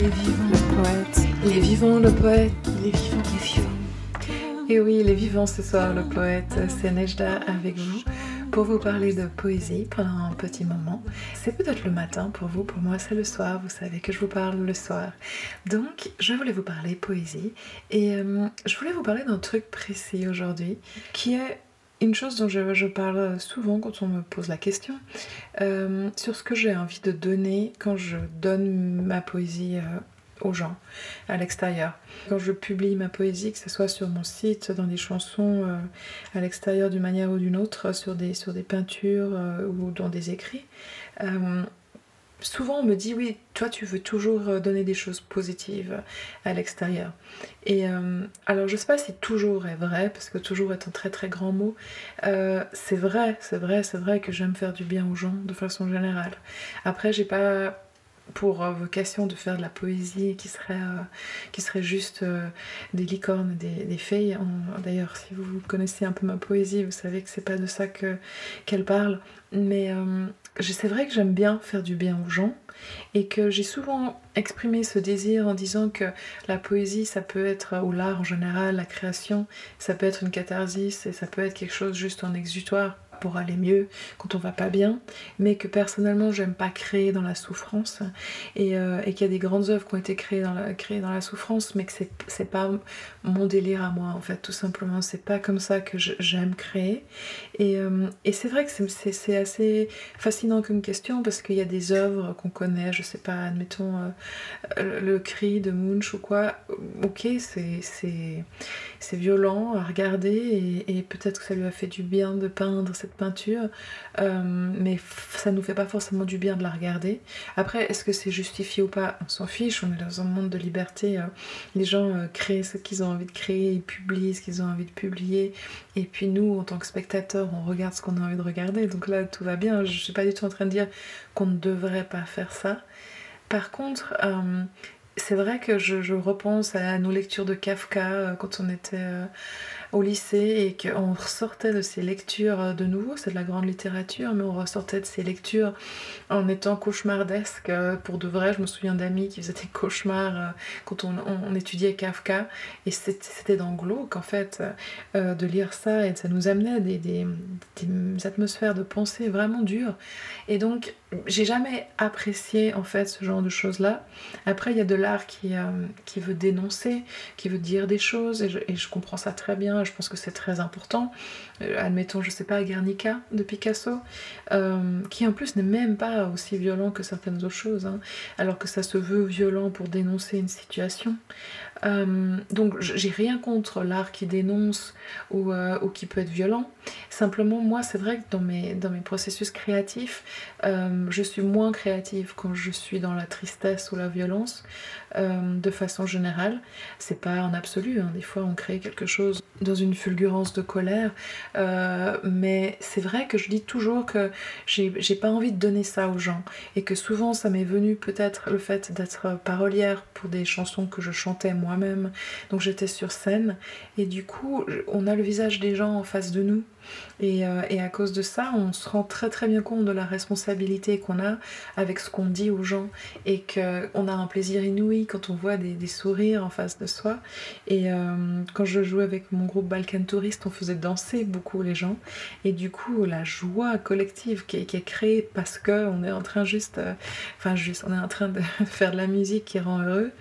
les vivants, le poète, les vivants, le poète, les vivants, les vivants. Et oui, les vivants ce soir, le poète, c'est Nejda avec vous pour vous parler de poésie pendant un petit moment. C'est peut-être le matin pour vous, pour moi c'est le soir, vous savez que je vous parle le soir. Donc je voulais vous parler poésie et euh, je voulais vous parler d'un truc précis aujourd'hui qui est une chose dont je, parle souvent quand on me pose la question, euh, sur ce que j'ai envie de donner quand je donne ma poésie euh, aux gens à l'extérieur. Quand je publie ma poésie, que ce soit sur mon site, dans des chansons euh, à l'extérieur d'une manière ou d'une autre, sur des, sur des peintures ou dans des écrits, souvent on me dit oui, toi tu veux toujours euh, donner des choses positives à l'extérieur. Et euh, alors je sais pas si toujours est vrai, parce que toujours est un très très grand mot. Euh, c'est vrai, c'est vrai, c'est vrai que j'aime faire du bien aux gens de façon générale. Après j'ai pas pour vocation de faire de la poésie qui serait, qui serait juste des licornes, des, des fées. D'ailleurs, si vous connaissez un peu ma poésie, vous savez que c'est pas de ça qu'elle parle. Mais c'est vrai que j'aime bien faire du bien aux gens et que j'ai souvent exprimé ce désir en disant que la poésie, ça peut être, ou l'art en général, la création, ça peut être une catharsis et ça peut être quelque chose juste en exutoire pour aller mieux quand on va pas bien, mais que personnellement j'aime pas créer dans la souffrance et, euh, qu'il y a des grandes œuvres qui ont été créées dans la, souffrance, mais que c'est pas mon délire à moi en fait, tout simplement. C'est pas comme ça que j'aime créer. Et, euh, et c'est vrai que c'est assez fascinant comme question parce qu'il y a des œuvres qu'on connaît, je sais pas, admettons euh, le cri de Munch ou quoi. Ok, c'est violent à regarder et, peut-être que ça lui a fait du bien de peindre cette peinture, euh, mais ça nous fait pas forcément du bien de la regarder. Après, est-ce que c'est justifié ou pas? On s'en fiche, on est dans un monde de liberté. Euh, les gens euh, créent ce qu'ils ont envie de créer, ils publient ce qu'ils ont envie de publier, et puis nous, en tant que spectateurs, on regarde ce qu'on a envie de regarder. Donc là, tout va bien. Je suis pas du tout en train de dire qu'on ne devrait pas faire ça. Par contre, c'est vrai que je, repense à nos lectures de Kafka quand on était au lycée et qu'on ressortait de ces lectures euh, de nouveau, c'est de la grande littérature, mais on ressortait de ces lectures en étant cauchemardesque. Euh, pour de vrai, je me souviens d'amis qui faisaient des cauchemars euh, quand on, étudiait Kafka, et c'était dans glauque en fait de lire ça, et ça nous amenait des, des, des atmosphères de pensée vraiment dures. Et donc, j'ai jamais apprécié en fait ce genre de choses-là. Après, il y a de l'art qui, qui veut dénoncer, qui veut dire des choses, et je comprends ça très bien je pense que c'est très important. Euh, admettons, je sais pas, Guernica de Picasso, euh, qui en plus n'est même pas aussi violent que certaines autres choses, hein, alors que ça se veut violent pour dénoncer une situation. Euh, donc j'ai rien contre l'art qui dénonce ou, ou, qui peut être violent. Simplement, moi, c'est vrai que dans mes, dans mes processus créatifs, je suis moins créative quand je suis dans la tristesse ou la violence, de façon générale. C'est pas en absolu, hein. des fois on crée quelque chose dans une fulgurance de colère, euh, mais c'est vrai que je dis toujours que j'ai pas envie de donner ça aux gens et que souvent ça m'est venu peut-être le fait d'être parolière pour des chansons que je chantais moi-même, donc j'étais sur scène et du coup on a le visage des gens en face de nous euh, et, à cause de ça, on se rend très très bien compte de la responsabilité qu'on a avec ce qu'on dit aux gens et qu'on a un plaisir inouï quand on voit des, sourires en face de soi. Et euh, quand je jouais avec mon groupe Balkan Tourist, on faisait danser beaucoup les gens. Et du coup, la joie collective qui est, créée parce qu'on est en train juste, euh, enfin juste, on est en train de faire de la musique qui rend heureux.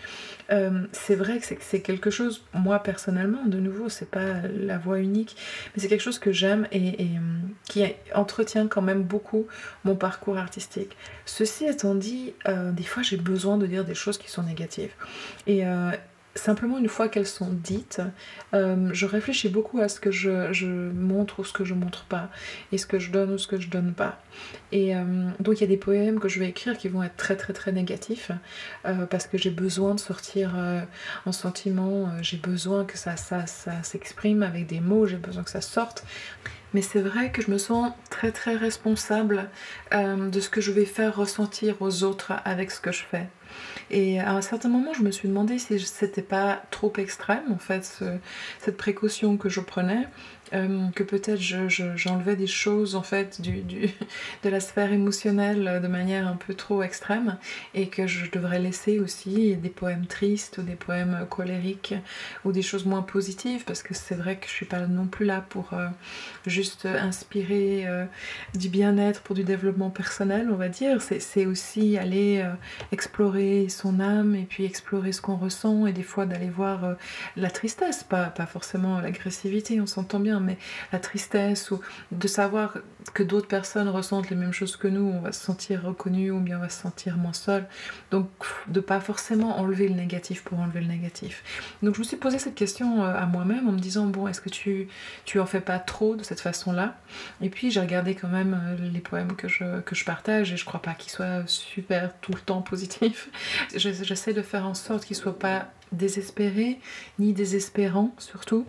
Euh, c'est vrai que c'est quelque chose, moi personnellement, de nouveau, c'est pas la voix unique, mais c'est quelque chose que j'aime et, euh, qui entretient quand même beaucoup mon parcours artistique. Ceci étant dit, euh, des fois j'ai besoin de dire des choses qui sont négatives. Simplement une fois qu'elles sont dites, euh, je réfléchis beaucoup à ce que je, montre ou ce que je montre pas, et ce que je donne ou ce que je donne pas. Et euh, donc il y a des poèmes que je vais écrire qui vont être très très très négatifs, euh, parce que j'ai besoin de sortir en sentiment, j'ai besoin que ça, ça, ça s'exprime avec des mots, j'ai besoin que ça sorte. Mais c'est vrai que je me sens très très responsable de ce que je vais faire ressentir aux autres avec ce que je fais. Et à un certain moment, je me suis demandé si c'était pas trop extrême, en fait, cette précaution que je prenais, euh, que peut-être j'enlevais des choses en fait du, du, de la sphère émotionnelle de manière un peu trop extrême et que je devrais laisser aussi des poèmes tristes ou des poèmes colériques ou des choses moins positives parce que c'est vrai que je suis pas non plus là pour euh, juste inspirer euh, du bien-être pour du développement personnel on va dire. C'est aussi aller explorer son âme et puis explorer ce qu'on ressent et des fois d'aller voir la tristesse pas, pas forcément l'agressivité on s'entend bien mais la tristesse ou de savoir que d'autres personnes ressentent les mêmes choses que nous, on va se sentir reconnu ou bien on va se sentir moins seul. Donc de pas forcément enlever le négatif pour enlever le négatif. Donc je me suis posé cette question euh, à moi-même en me disant bon est-ce que tu tu en fais pas trop de cette façon-là? Et puis j'ai regardé quand même euh, les poèmes que je, que je partage et je crois pas qu'ils soient super tout le temps positifs. J'essaie de faire en sorte qu'ils soient pas désespérés ni désespérants surtout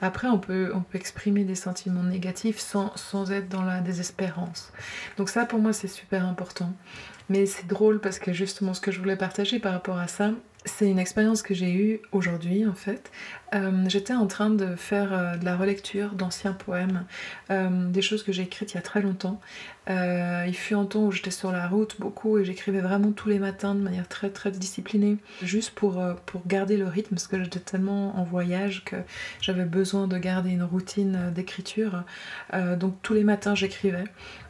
après, on peut, on peut exprimer des sentiments négatifs sans, sans être dans la désespérance. Donc ça, pour moi, c'est super important. Mais c'est drôle parce que justement, ce que je voulais partager par rapport à ça, c'est une expérience que j'ai eue aujourd'hui en fait. Euh, j'étais en train de faire euh, de la relecture d'anciens poèmes, euh, des choses que j'ai écrites il y a très longtemps. il fut un temps où j'étais sur la route beaucoup et j'écrivais vraiment tous les matins de manière très très disciplinée, juste pour, pour garder le rythme parce que j'étais tellement en voyage que j'avais besoin de garder une routine d'écriture. donc tous les matins j'écrivais.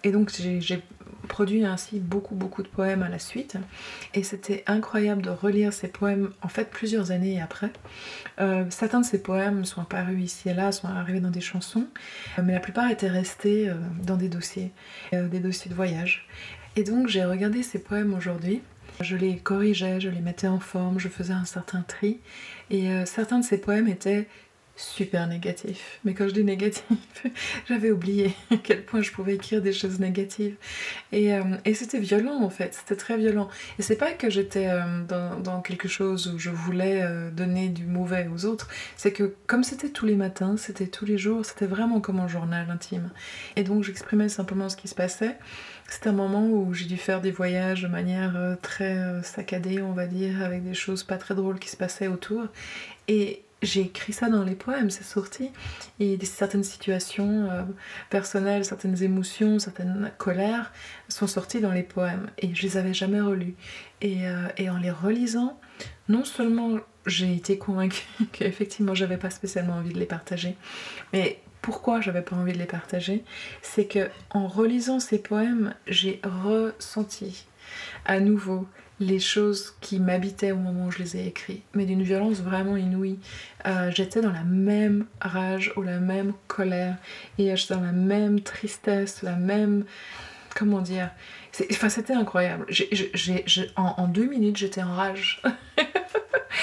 Et donc j'ai produit ainsi beaucoup beaucoup de poèmes à la suite et c'était incroyable de relire ces poèmes en fait plusieurs années après. Euh, certains de ces poèmes sont apparus ici et là, sont arrivés dans des chansons, euh, mais la plupart étaient restés euh, dans des dossiers, des dossiers de voyage. Et donc j'ai regardé ces poèmes aujourd'hui, je les corrigeais, je les mettais en forme, je faisais un certain tri et certains de ces poèmes étaient super négatif. Mais quand je dis négatif, j'avais oublié à quel point je pouvais écrire des choses négatives. Et, euh, et c'était violent en fait, c'était très violent. Et c'est pas que j'étais euh, dans, dans, quelque chose où je voulais euh, donner du mauvais aux autres, c'est que comme c'était tous les matins, c'était tous les jours, c'était vraiment comme un journal intime. Et donc j'exprimais simplement ce qui se passait. C'était un moment où j'ai dû faire des voyages de manière très saccadée, on va dire, avec des choses pas très drôles qui se passaient autour. Et, j'ai écrit ça dans les poèmes, c'est sorti. Et certaines situations euh, personnelles, certaines émotions, certaines colères sont sorties dans les poèmes. Et je les avais jamais relus. Et, euh, et en les relisant, non seulement j'ai été convaincue qu'effectivement j'avais pas spécialement envie de les partager, mais pourquoi j'avais pas envie de les partager, c'est que en relisant ces poèmes, j'ai ressenti à nouveau les choses qui m'habitaient au moment où je les ai écrits, mais d'une violence vraiment inouïe. Euh, j'étais dans la même rage ou la même colère, et j'étais dans la même tristesse, la même... Comment dire Enfin, c'était incroyable. en deux minutes, j'étais en rage.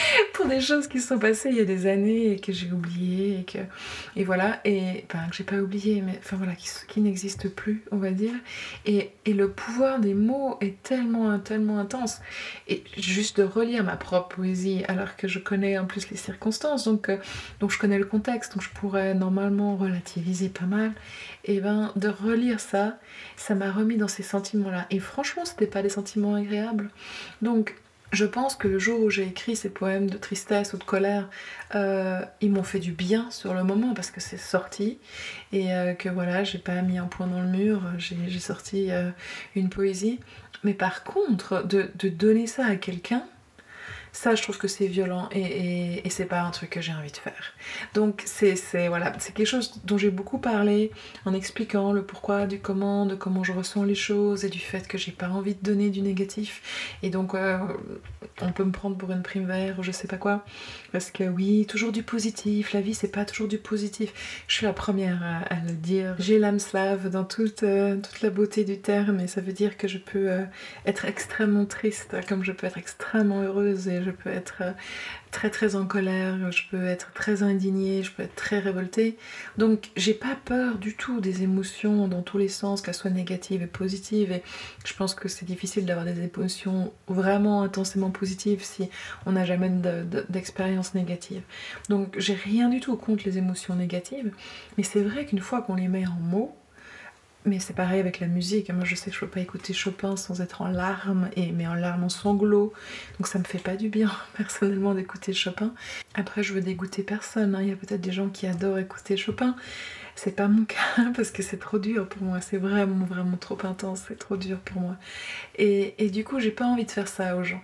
pour des choses qui se sont passées il y a des années et que j'ai oublié et que et voilà. Et enfin que j'ai pas oublié mais enfin voilà qui, qui n'existent plus on va dire. Et, et, le pouvoir des mots est tellement tellement intense. Et juste de relire ma propre poésie alors que je connais en plus les circonstances donc euh, donc je connais le contexte donc je pourrais normalement relativiser pas mal. Et ben de relire ça ça m'a remis dans ces sentiments là et franchement c'était pas des sentiments agréables. Donc je pense que le jour où j'ai écrit ces poèmes de tristesse ou de colère, euh, ils m'ont fait du bien sur le moment parce que c'est sorti et euh, que voilà, j'ai pas mis un point dans le mur, j'ai sorti euh, une poésie. Mais par contre, de, de donner ça à quelqu'un, ça, je trouve que c'est violent et, et, c'est pas un truc que j'ai envie de faire. Donc, c'est voilà, quelque chose dont j'ai beaucoup parlé en expliquant le pourquoi, du comment, de comment je ressens les choses et du fait que j'ai pas envie de donner du négatif. Et donc, on peut me prendre pour une prime vert ou je sais pas quoi. Parce que oui, toujours du positif, la vie c'est pas toujours du positif. Je suis la première à, le dire. J'ai l'âme slave dans toute, euh, toute la beauté du terme et ça veut dire que je peux euh, être extrêmement triste comme je peux être extrêmement heureuse et je peux être euh, très très en colère, je peux être très indignée, je peux être très révoltée. Donc j'ai pas peur du tout des émotions dans tous les sens, qu'elles soient négatives et positives. Et je pense que c'est difficile d'avoir des émotions vraiment intensément positives si on n'a jamais d'expérience négative. Donc j'ai rien du tout contre les émotions négatives, mais c'est vrai qu'une fois qu'on les met en mots, Mais c'est pareil avec la musique. Moi, je sais que je peux pas écouter Chopin sans être en larmes, et, mais en larmes, en sanglots. Donc ça me fait pas du bien, personnellement, d'écouter Chopin. Après, je veux dégoûter personne. hein. Il y a peut-être des gens qui adorent écouter Chopin. C'est pas mon cas parce que c'est trop dur pour moi. C'est vraiment, vraiment trop intense. C'est trop dur pour moi. Et, et du coup, j'ai pas envie de faire ça aux gens.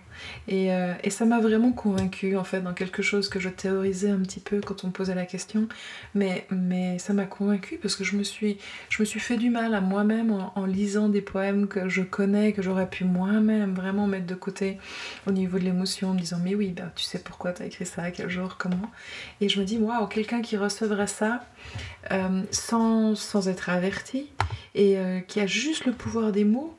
Et, euh, et ça m'a vraiment convaincue en fait dans quelque chose que je théorisais un petit peu quand on me posait la question. Mais, mais ça m'a convaincue parce que je me suis, je me suis fait du mal à moi-même en, lisant des poèmes que je connais, que j'aurais pu moi-même vraiment mettre de côté au niveau de l'émotion, en me disant mais oui, bah, tu sais pourquoi tu as écrit ça, quel jour, comment? Et je me dis waouh, quelqu'un qui recevrait ça euh, sans, être averti et euh, qui a juste le pouvoir des mots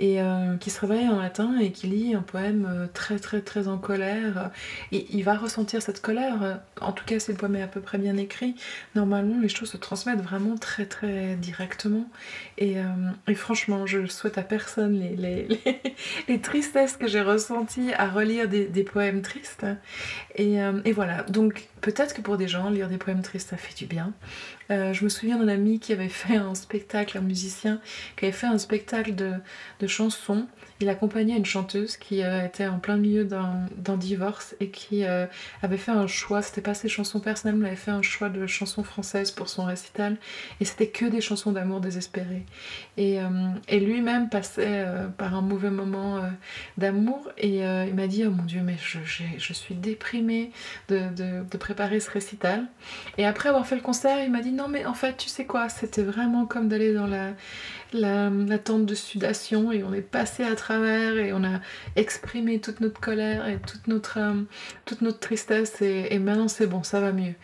et euh, qui se réveille un matin et qui lit un poème euh, très très très en colère, et il va ressentir cette colère, en tout cas si le poème est à peu près bien écrit, normalement les choses se transmettent vraiment très très directement, et, franchement je souhaite à personne les, les, tristesses que j'ai ressenties à relire des, poèmes tristes, et voilà, donc peut-être que pour des gens lire des poèmes tristes ça fait du bien, euh, je me souviens d'un ami qui avait fait un spectacle, un musicien, qui avait fait un spectacle de, de chansons. Il accompagnait une chanteuse qui euh, était en plein milieu d'un divorce et qui euh, avait fait un choix, c'était pas ses chansons personnelles, mais elle avait fait un choix de chansons françaises pour son récital. Et c'était que des chansons d'amour désespérées. Et, euh, lui-même passait par un mauvais moment d'amour et il m'a dit Oh mon Dieu, mais je, suis déprimée de préparer ce récital. Et après avoir fait le concert, il m'a dit non mais en fait tu sais quoi, c'était vraiment comme d'aller dans la, la, tente de sudation et on est passé à travers et on a exprimé toute notre colère et toute notre, euh, toute notre tristesse et, et maintenant c'est bon, ça va mieux.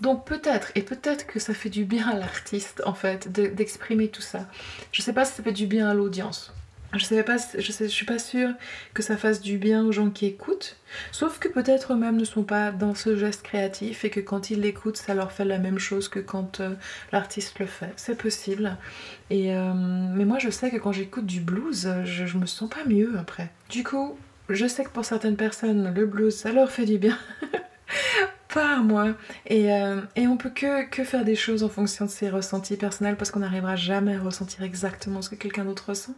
Donc peut-être, et peut-être que ça fait du bien à l'artiste en fait de- d'exprimer tout ça. Je sais pas si ça fait du bien à l'audience. Je sais pas, je suis pas sûre que ça fasse du bien aux gens qui écoutent, sauf que peut-être eux-mêmes ne sont pas dans ce geste créatif et que quand ils l'écoutent, ça leur fait la même chose que quand euh, l'artiste le fait. C'est possible. Et euh, mais moi, je sais que quand j'écoute du blues, je, je me sens pas mieux après. Du coup, je sais que pour certaines personnes, le blues, ça leur fait du bien. pas moi. Et, euh, et on peut que, que faire des choses en fonction de ses ressentis personnels parce qu'on n'arrivera jamais à ressentir exactement ce que quelqu'un d'autre ressent.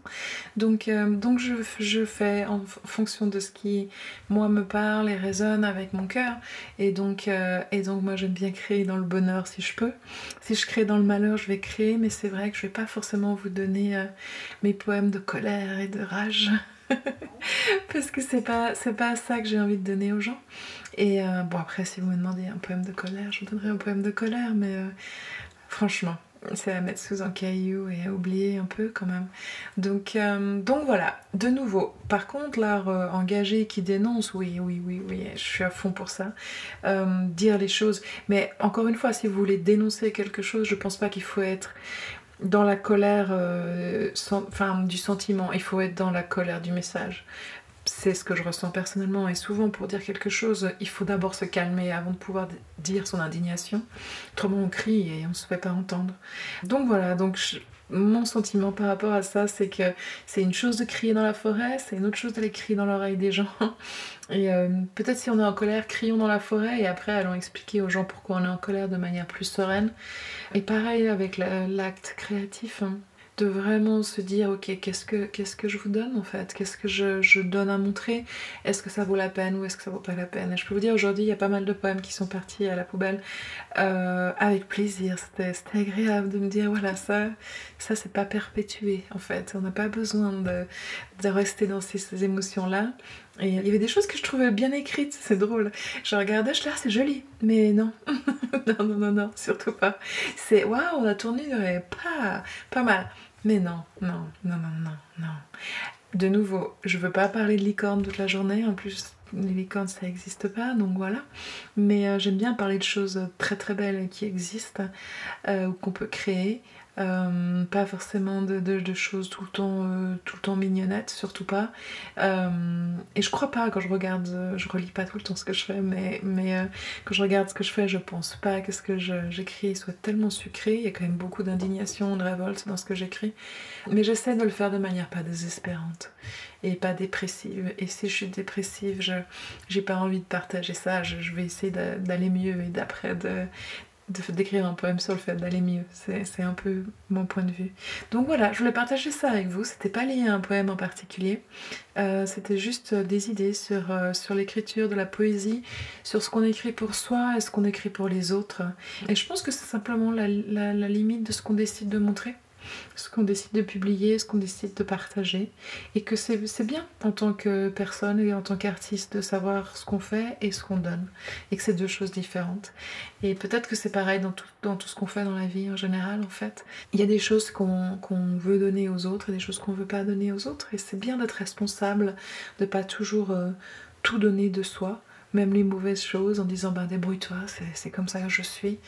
Donc, euh, donc je, je fais en fonction de ce qui, moi, me parle et résonne avec mon cœur. Et donc, euh, et donc moi, j'aime bien créer dans le bonheur si je peux. Si je crée dans le malheur, je vais créer, mais c'est vrai que je vais pas forcément vous donner mes poèmes de colère et de rage. Parce que c'est pas, pas ça que j'ai envie de donner aux gens. Et euh, bon, après, si vous me demandez un poème de colère, je vous donnerai un poème de colère, mais euh, franchement, c'est à mettre sous un caillou et à oublier un peu quand même. Donc, euh, donc voilà, de nouveau. Par contre, l'art engagé qui dénonce, oui, oui, oui, oui, je suis à fond pour ça. Dire les choses. Mais encore une fois, si vous voulez dénoncer quelque chose, je pense pas qu'il faut être dans la colère enfin, du sentiment, il faut être dans la colère du message. C'est ce que je ressens personnellement et souvent pour dire quelque chose, il faut d'abord se calmer avant de pouvoir dire son indignation. Autrement on crie et on se fait pas entendre. Donc voilà, donc mon sentiment par rapport à ça, c'est que c'est une chose de crier dans la forêt, c'est une autre chose d'aller crier dans l'oreille des gens. Et euh, peut-être si on est en colère, crions dans la forêt et après allons expliquer aux gens pourquoi on est en colère de manière plus sereine. Et pareil avec la- l'acte créatif, hein, de vraiment se dire ok qu'est-ce que qu'est-ce que je vous donne en fait, qu'est-ce que je, donne à montrer, est-ce que ça vaut la peine ou est-ce que ça vaut pas la peine? Et je peux vous dire aujourd'hui il y a pas mal de poèmes qui sont partis à la poubelle euh, avec plaisir. C'était agréable de me dire voilà ça ça c'est pas perpétué en fait. On n'a pas besoin de, de rester dans ces, ces émotions là. Il y avait des choses que je trouvais bien écrites, c'est drôle. Je regardais, je là c'est joli, mais non, non, non, non, non, surtout pas. C'est waouh, la tournure est pas, pas mal. Mais non, non, non, non, non, non. De nouveau, je veux pas parler de licorne toute la journée, en plus les licornes ça n'existe pas, donc voilà. Mais euh, j'aime bien parler de choses très très belles qui existent, euh, ou qu'on peut créer. Euh, pas forcément de, de- choses tout le temps euh, tout le temps mignonnettes surtout pas. Euh, et je crois pas quand je regarde je relis pas tout le temps ce que je fais mais, mais quand je regarde ce que je fais je pense pas que ce que j'écris soit tellement sucré. Il y a quand même beaucoup d'indignation de révolte dans ce que j'écris. Mais j'essaie de le faire de manière pas désespérante et pas dépressive. Et si je suis dépressive j'ai pas envie de partager ça. Je, je vais essayer d'a- d'aller mieux et d'après d'écrire un poème sur le fait d'aller mieux. C'est un peu mon point de vue. Donc voilà, je voulais partager ça avec vous. C'était pas lié à un poème en particulier. Euh, C'était juste euh, des idées sur, euh, sur l'écriture, de la poésie, sur ce qu'on écrit pour soi et ce qu'on écrit pour les autres. Et je pense que c'est simplement la- la limite de ce qu'on décide de montrer, ce qu'on décide de publier, ce qu'on décide de partager. Et que c'est bien en tant que personne et en tant qu'artiste de savoir ce qu'on fait et ce qu'on donne. Et que c'est deux choses différentes. Et peut-être que c'est pareil dans tout, dans tout ce qu'on fait dans la vie en général, en fait. Il y a des choses qu'on qu'on veut donner aux autres et des choses qu'on veut pas donner aux autres. Et c'est bien d'être responsable, de pas toujours euh, tout donner de soi, même les mauvaises choses, en disant ben débrouille-toi, c'est- comme ça que je suis.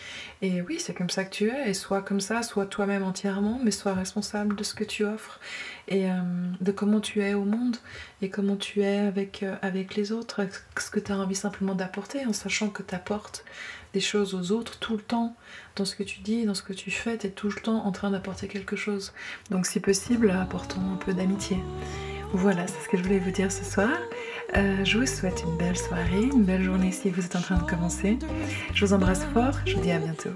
Et oui, c'est comme ça que tu es. Et sois comme ça, sois toi-même entièrement, mais sois responsable de ce que tu offres et euh, de comment tu es au monde et comment tu es avec, euh, avec les autres, ce que tu as envie simplement d'apporter, en sachant que tu apportes des choses aux autres tout le temps. Dans ce que tu dis, dans ce que tu fais, tu es tout le temps en train d'apporter quelque chose. Donc si possible, apportons un peu d'amitié. Voilà, c'est ce que je voulais vous dire ce soir. Euh, je vous souhaite une belle soirée, une belle journée si vous êtes en train de commencer. Je vous embrasse fort, je vous dis à bientôt.